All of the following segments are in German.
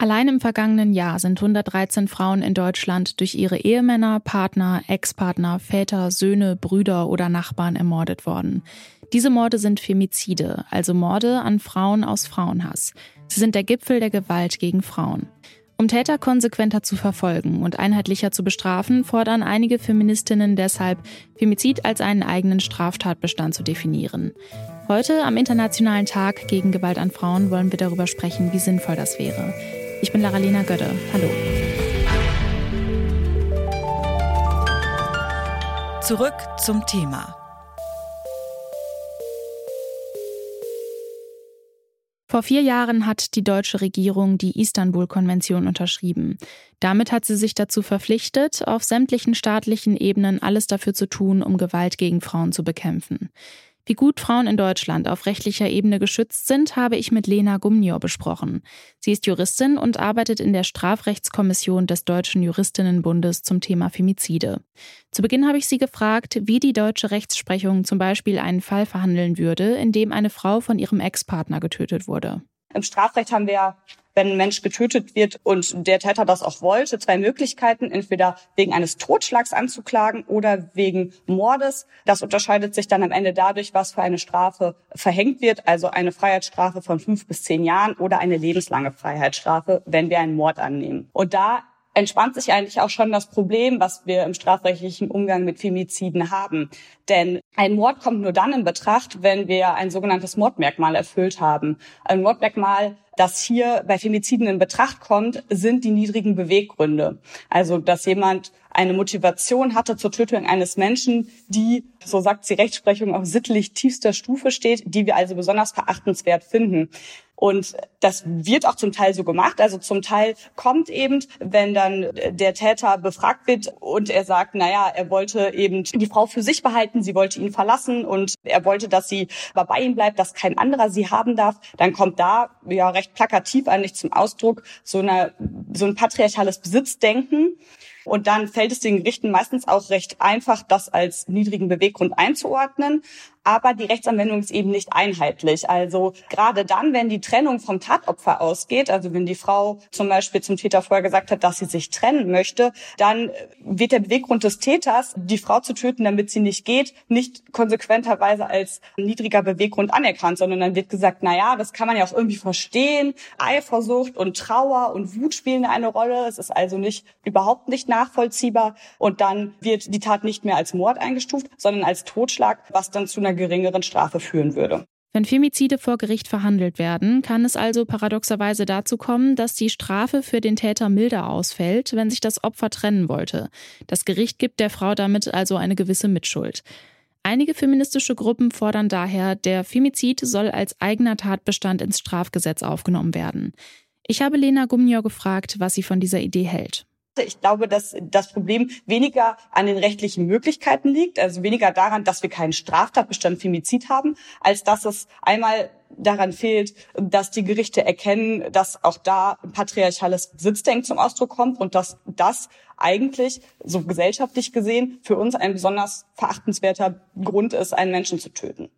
Allein im vergangenen Jahr sind 113 Frauen in Deutschland durch ihre Ehemänner, Partner, Ex-Partner, Väter, Söhne, Brüder oder Nachbarn ermordet worden. Diese Morde sind Femizide, also Morde an Frauen aus Frauenhass. Sie sind der Gipfel der Gewalt gegen Frauen. Um Täter konsequenter zu verfolgen und einheitlicher zu bestrafen, fordern einige Feministinnen deshalb, Femizid als einen eigenen Straftatbestand zu definieren. Heute, am Internationalen Tag gegen Gewalt an Frauen, wollen wir darüber sprechen, wie sinnvoll das wäre. Ich bin Laralina Gödde. Hallo. Zurück zum Thema. Vor vier Jahren hat die deutsche Regierung die Istanbul-Konvention unterschrieben. Damit hat sie sich dazu verpflichtet, auf sämtlichen staatlichen Ebenen alles dafür zu tun, um Gewalt gegen Frauen zu bekämpfen. Wie gut Frauen in Deutschland auf rechtlicher Ebene geschützt sind, habe ich mit Lena Gumnior besprochen. Sie ist Juristin und arbeitet in der Strafrechtskommission des Deutschen Juristinnenbundes zum Thema Femizide. Zu Beginn habe ich sie gefragt, wie die deutsche Rechtsprechung zum Beispiel einen Fall verhandeln würde, in dem eine Frau von ihrem Ex-Partner getötet wurde. Im Strafrecht haben wir wenn ein Mensch getötet wird und der Täter das auch wollte, zwei Möglichkeiten, entweder wegen eines Totschlags anzuklagen oder wegen Mordes. Das unterscheidet sich dann am Ende dadurch, was für eine Strafe verhängt wird, also eine Freiheitsstrafe von fünf bis zehn Jahren oder eine lebenslange Freiheitsstrafe, wenn wir einen Mord annehmen. Und da entspannt sich eigentlich auch schon das Problem, was wir im strafrechtlichen Umgang mit Femiziden haben. Denn ein Mord kommt nur dann in Betracht, wenn wir ein sogenanntes Mordmerkmal erfüllt haben. Ein Mordmerkmal, das hier bei Femiziden in Betracht kommt, sind die niedrigen Beweggründe. Also, dass jemand eine Motivation hatte zur Tötung eines Menschen, die, so sagt die Rechtsprechung, auf sittlich tiefster Stufe steht, die wir also besonders verachtenswert finden. Und das wird auch zum Teil so gemacht. Also zum Teil kommt eben, wenn dann der Täter befragt wird und er sagt, naja, er wollte eben die Frau für sich behalten, sie wollte ihn verlassen und er wollte, dass sie bei ihm bleibt, dass kein anderer sie haben darf, dann kommt da ja recht plakativ eigentlich zum Ausdruck so, eine, so ein patriarchales Besitzdenken. Und dann fällt es den Gerichten meistens auch recht einfach, das als niedrigen Beweggrund einzuordnen aber die Rechtsanwendung ist eben nicht einheitlich. Also gerade dann, wenn die Trennung vom Tatopfer ausgeht, also wenn die Frau zum Beispiel zum Täter vorher gesagt hat, dass sie sich trennen möchte, dann wird der Beweggrund des Täters, die Frau zu töten, damit sie nicht geht, nicht konsequenterweise als niedriger Beweggrund anerkannt, sondern dann wird gesagt, na ja, das kann man ja auch irgendwie verstehen. Eifersucht und Trauer und Wut spielen eine Rolle. Es ist also nicht, überhaupt nicht nachvollziehbar. Und dann wird die Tat nicht mehr als Mord eingestuft, sondern als Totschlag, was dann zu einer geringeren Strafe führen würde. Wenn Femizide vor Gericht verhandelt werden, kann es also paradoxerweise dazu kommen, dass die Strafe für den Täter milder ausfällt, wenn sich das Opfer trennen wollte. Das Gericht gibt der Frau damit also eine gewisse Mitschuld. Einige feministische Gruppen fordern daher, der Femizid soll als eigener Tatbestand ins Strafgesetz aufgenommen werden. Ich habe Lena Gumnior gefragt, was sie von dieser Idee hält. Ich glaube, dass das Problem weniger an den rechtlichen Möglichkeiten liegt, also weniger daran, dass wir keinen Straftatbestand Femizid haben, als dass es einmal daran fehlt, dass die Gerichte erkennen, dass auch da patriarchales Besitzdenken zum Ausdruck kommt und dass das eigentlich, so gesellschaftlich gesehen, für uns ein besonders verachtenswerter Grund ist, einen Menschen zu töten.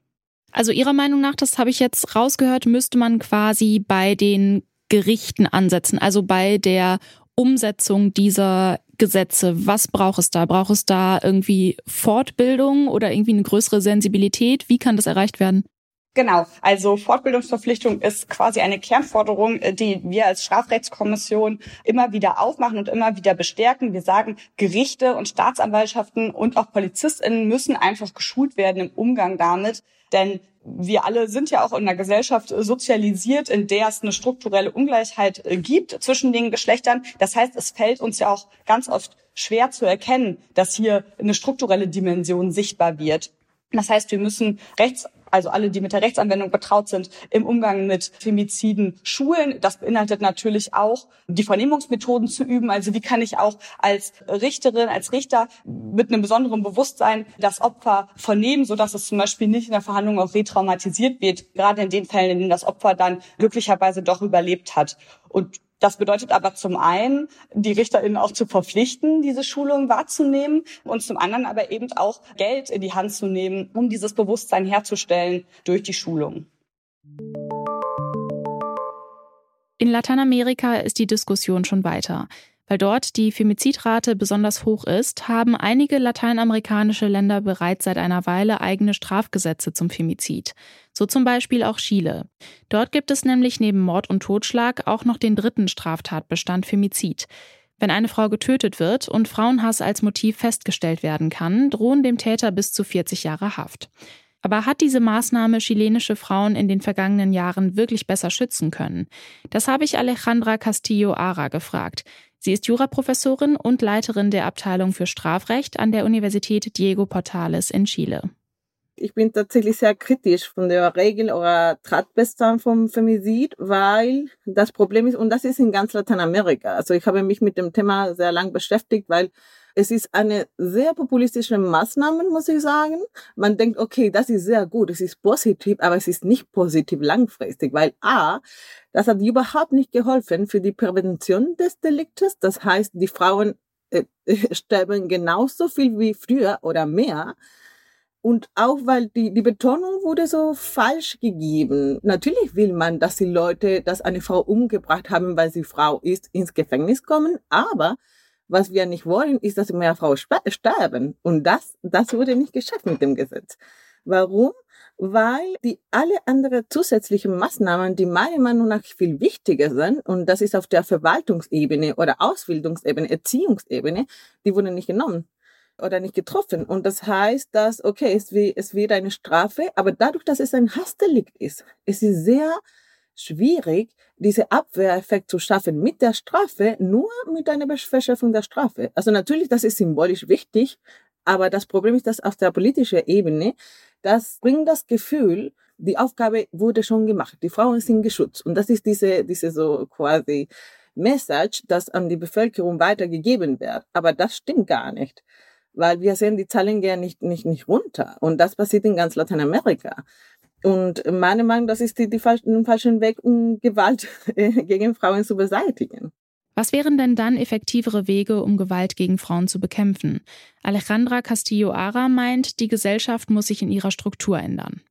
Also Ihrer Meinung nach, das habe ich jetzt rausgehört, müsste man quasi bei den Gerichten ansetzen, also bei der Umsetzung dieser Gesetze? Was braucht es da? Braucht es da irgendwie Fortbildung oder irgendwie eine größere Sensibilität? Wie kann das erreicht werden? Genau, also Fortbildungsverpflichtung ist quasi eine Kernforderung, äh, die wir als Strafrechtskommission immer wieder aufmachen und immer wieder bestärken. Wir sagen, Gerichte und Staatsanwaltschaften und auch Polizistinnen müssen einfach geschult werden im Umgang damit, denn wir alle sind ja auch in einer Gesellschaft sozialisiert, in der es eine strukturelle Ungleichheit äh, gibt zwischen den Geschlechtern. Das heißt, es fällt uns ja auch ganz oft schwer zu erkennen, dass hier eine strukturelle Dimension sichtbar wird. Das heißt, wir müssen Rechts also alle, die mit der Rechtsanwendung betraut sind, im Umgang mit Femiziden schulen. Das beinhaltet natürlich auch, die Vernehmungsmethoden zu üben. Also wie kann ich auch als Richterin, als Richter mit einem besonderen Bewusstsein das Opfer vernehmen, sodass es zum Beispiel nicht in der Verhandlung auch retraumatisiert wird, gerade in den Fällen, in denen das Opfer dann glücklicherweise doch überlebt hat. Und das bedeutet aber zum einen, die RichterInnen auch zu verpflichten, diese Schulung wahrzunehmen und zum anderen aber eben auch Geld in die Hand zu nehmen, um dieses Bewusstsein herzustellen durch die Schulung. In Lateinamerika ist die Diskussion schon weiter. Weil dort die Femizidrate besonders hoch ist, haben einige lateinamerikanische Länder bereits seit einer Weile eigene Strafgesetze zum Femizid. So zum Beispiel auch Chile. Dort gibt es nämlich neben Mord und Totschlag auch noch den dritten Straftatbestand Femizid. Wenn eine Frau getötet wird und Frauenhass als Motiv festgestellt werden kann, drohen dem Täter bis zu 40 Jahre Haft. Aber hat diese Maßnahme chilenische Frauen in den vergangenen Jahren wirklich besser schützen können? Das habe ich Alejandra Castillo Ara gefragt. Sie ist Juraprofessorin und Leiterin der Abteilung für Strafrecht an der Universität Diego Portales in Chile. Ich bin tatsächlich sehr kritisch von der Regel oder Tatbestand vom Femizid, weil das Problem ist, und das ist in ganz Lateinamerika. Also ich habe mich mit dem Thema sehr lang beschäftigt, weil es ist eine sehr populistische Maßnahme, muss ich sagen. Man denkt, okay, das ist sehr gut, es ist positiv, aber es ist nicht positiv langfristig, weil A, das hat überhaupt nicht geholfen für die Prävention des Deliktes. Das heißt, die Frauen äh, sterben genauso viel wie früher oder mehr. Und auch weil die, die Betonung wurde so falsch gegeben. Natürlich will man, dass die Leute, dass eine Frau umgebracht haben, weil sie Frau ist, ins Gefängnis kommen. Aber was wir nicht wollen, ist, dass mehr Frauen sterben. Und das, das wurde nicht geschafft mit dem Gesetz. Warum? Weil die alle anderen zusätzlichen Maßnahmen, die meiner Meinung nach viel wichtiger sind, und das ist auf der Verwaltungsebene oder Ausbildungsebene, Erziehungsebene, die wurden nicht genommen oder nicht getroffen. Und das heißt, dass, okay, es, wird eine Strafe, aber dadurch, dass es ein Hassdelikt ist, es ist sehr schwierig, diese Abwehreffekt zu schaffen mit der Strafe, nur mit einer Verschärfung der Strafe. Also natürlich, das ist symbolisch wichtig, aber das Problem ist, dass auf der politischen Ebene, das bringt das Gefühl, die Aufgabe wurde schon gemacht, die Frauen sind geschützt. Und das ist diese, diese so quasi Message, das an die Bevölkerung weitergegeben wird. Aber das stimmt gar nicht weil wir sehen, die Zahlen gehen nicht, nicht, nicht runter. Und das passiert in ganz Lateinamerika. Und meine Meinung, das ist die, die falschen, falschen Weg, um Gewalt gegen Frauen zu beseitigen. Was wären denn dann effektivere Wege, um Gewalt gegen Frauen zu bekämpfen? Alejandra Castillo-Ara meint, die Gesellschaft muss sich in ihrer Struktur ändern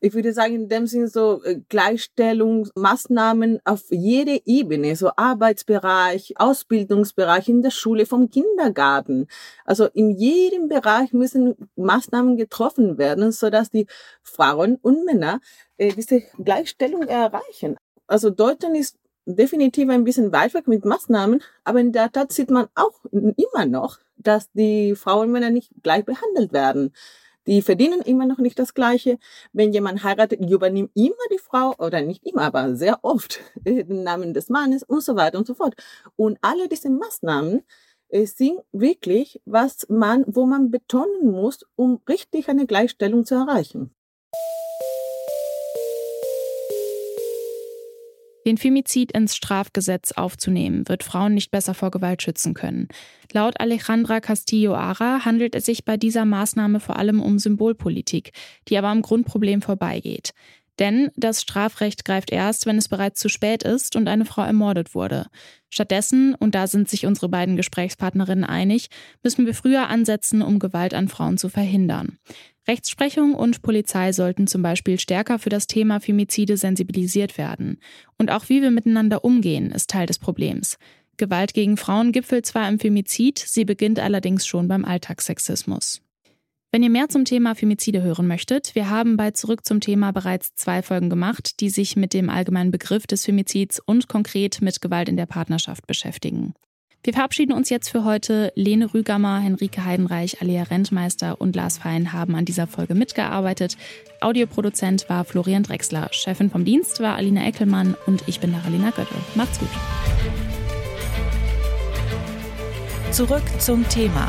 ich würde sagen, in dem Sinne so äh, Gleichstellungsmaßnahmen auf jede Ebene, so Arbeitsbereich, Ausbildungsbereich, in der Schule, vom Kindergarten. Also in jedem Bereich müssen Maßnahmen getroffen werden, so dass die Frauen und Männer äh, diese Gleichstellung erreichen. Also Deutschland ist definitiv ein bisschen weit weg mit Maßnahmen, aber in der Tat sieht man auch immer noch, dass die Frauen und Männer nicht gleich behandelt werden. Die verdienen immer noch nicht das Gleiche. Wenn jemand heiratet, übernimmt immer die Frau, oder nicht immer, aber sehr oft, den Namen des Mannes und so weiter und so fort. Und alle diese Maßnahmen äh, sind wirklich, was man, wo man betonen muss, um richtig eine Gleichstellung zu erreichen. Den Femizid ins Strafgesetz aufzunehmen, wird Frauen nicht besser vor Gewalt schützen können. Laut Alejandra Castillo-Ara handelt es sich bei dieser Maßnahme vor allem um Symbolpolitik, die aber am Grundproblem vorbeigeht. Denn das Strafrecht greift erst, wenn es bereits zu spät ist und eine Frau ermordet wurde. Stattdessen, und da sind sich unsere beiden Gesprächspartnerinnen einig, müssen wir früher ansetzen, um Gewalt an Frauen zu verhindern. Rechtsprechung und Polizei sollten zum Beispiel stärker für das Thema Femizide sensibilisiert werden. Und auch wie wir miteinander umgehen, ist Teil des Problems. Gewalt gegen Frauen gipfelt zwar im Femizid, sie beginnt allerdings schon beim Alltagssexismus. Wenn ihr mehr zum Thema Femizide hören möchtet, wir haben bei Zurück zum Thema bereits zwei Folgen gemacht, die sich mit dem allgemeinen Begriff des Femizids und konkret mit Gewalt in der Partnerschaft beschäftigen. Wir verabschieden uns jetzt für heute. Lene Rügammer, Henrike Heidenreich, Alia Rentmeister und Lars Fein haben an dieser Folge mitgearbeitet. Audioproduzent war Florian Drexler. Chefin vom Dienst war Alina Eckelmann und ich bin Daralina Göttel. Macht's gut. Zurück zum Thema